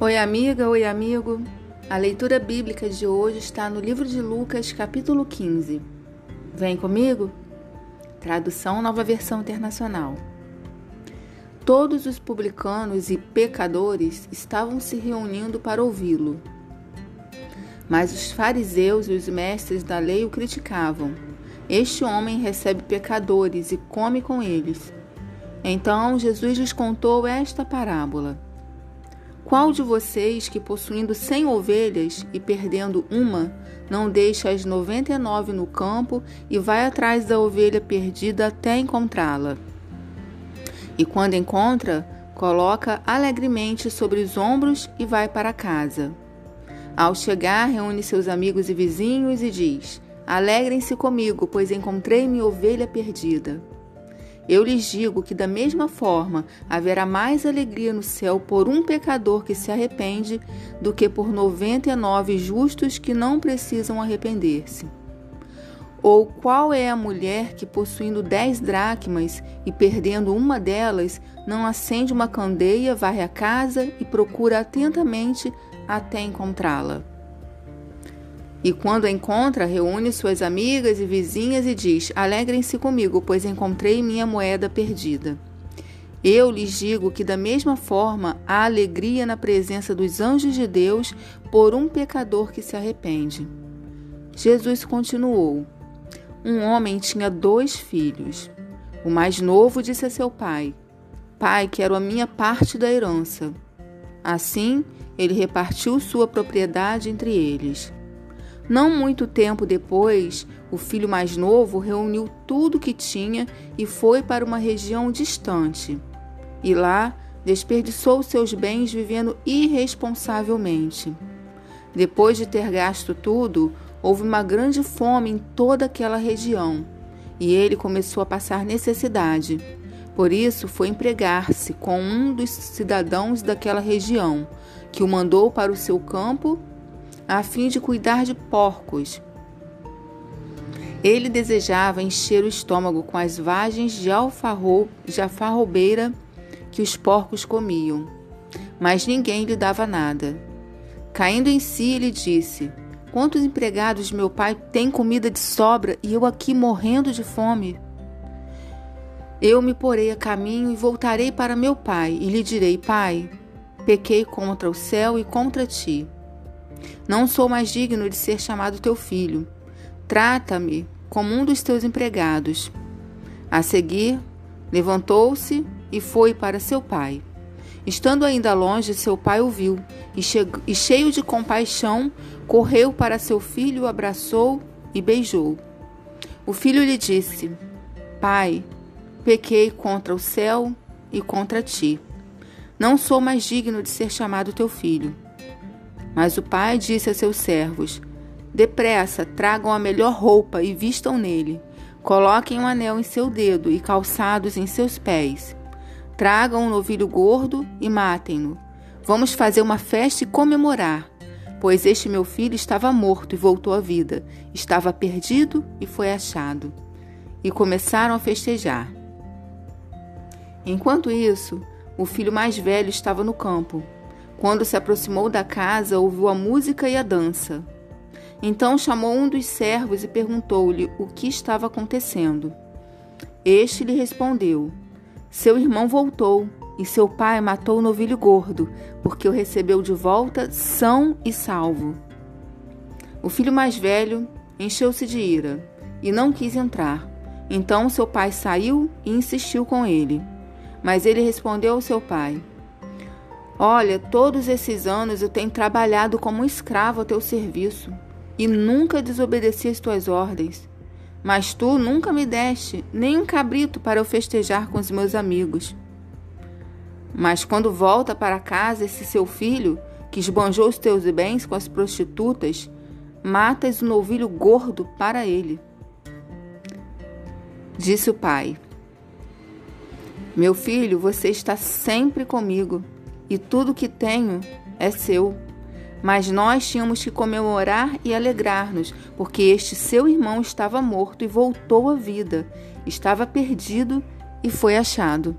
Oi, amiga, oi, amigo. A leitura bíblica de hoje está no livro de Lucas, capítulo 15. Vem comigo? Tradução Nova Versão Internacional. Todos os publicanos e pecadores estavam se reunindo para ouvi-lo. Mas os fariseus e os mestres da lei o criticavam. Este homem recebe pecadores e come com eles. Então Jesus lhes contou esta parábola. Qual de vocês que, possuindo cem ovelhas e perdendo uma, não deixa as noventa e nove no campo e vai atrás da ovelha perdida até encontrá-la? E quando encontra, coloca alegremente sobre os ombros e vai para casa. Ao chegar, reúne seus amigos e vizinhos e diz: Alegrem-se comigo, pois encontrei minha ovelha perdida. Eu lhes digo que, da mesma forma, haverá mais alegria no céu por um pecador que se arrepende do que por noventa e nove justos que não precisam arrepender-se. Ou qual é a mulher que, possuindo dez dracmas e perdendo uma delas, não acende uma candeia, varre a casa e procura atentamente até encontrá-la? E quando a encontra, reúne suas amigas e vizinhas e diz: Alegrem-se comigo, pois encontrei minha moeda perdida. Eu lhes digo que, da mesma forma, há alegria na presença dos anjos de Deus por um pecador que se arrepende. Jesus continuou: Um homem tinha dois filhos. O mais novo disse a seu pai: Pai, quero a minha parte da herança. Assim, ele repartiu sua propriedade entre eles. Não muito tempo depois, o filho mais novo reuniu tudo que tinha e foi para uma região distante. E lá desperdiçou seus bens vivendo irresponsavelmente. Depois de ter gasto tudo, houve uma grande fome em toda aquela região e ele começou a passar necessidade. Por isso, foi empregar-se com um dos cidadãos daquela região, que o mandou para o seu campo a fim de cuidar de porcos. Ele desejava encher o estômago com as vagens de, alfarro, de alfarrobeira que os porcos comiam, mas ninguém lhe dava nada. Caindo em si, ele disse: Quantos empregados de meu pai têm comida de sobra e eu aqui morrendo de fome? Eu me porei a caminho e voltarei para meu pai, e lhe direi: Pai, pequei contra o céu e contra ti. Não sou mais digno de ser chamado teu filho. Trata-me como um dos teus empregados. A seguir, levantou-se e foi para seu pai. Estando ainda longe, seu pai o viu e, e, cheio de compaixão, correu para seu filho, o abraçou e beijou. O filho lhe disse: Pai, pequei contra o céu e contra ti. Não sou mais digno de ser chamado teu filho. Mas o pai disse a seus servos: Depressa, tragam a melhor roupa e vistam nele. Coloquem um anel em seu dedo e calçados em seus pés. Tragam um novilho gordo e matem-no. Vamos fazer uma festa e comemorar, pois este meu filho estava morto e voltou à vida, estava perdido e foi achado. E começaram a festejar. Enquanto isso, o filho mais velho estava no campo. Quando se aproximou da casa, ouviu a música e a dança. Então chamou um dos servos e perguntou-lhe o que estava acontecendo. Este lhe respondeu: Seu irmão voltou e seu pai matou o novilho gordo, porque o recebeu de volta são e salvo. O filho mais velho encheu-se de ira e não quis entrar. Então seu pai saiu e insistiu com ele. Mas ele respondeu ao seu pai: Olha, todos esses anos eu tenho trabalhado como um escravo a teu serviço e nunca desobedeci as tuas ordens. Mas tu nunca me deste nem um cabrito para eu festejar com os meus amigos. Mas quando volta para casa esse seu filho, que esbanjou os teus bens com as prostitutas, matas um novilho gordo para ele. Disse o pai: Meu filho, você está sempre comigo e tudo que tenho é seu. Mas nós tínhamos que comemorar e alegrar-nos, porque este seu irmão estava morto e voltou à vida, estava perdido e foi achado.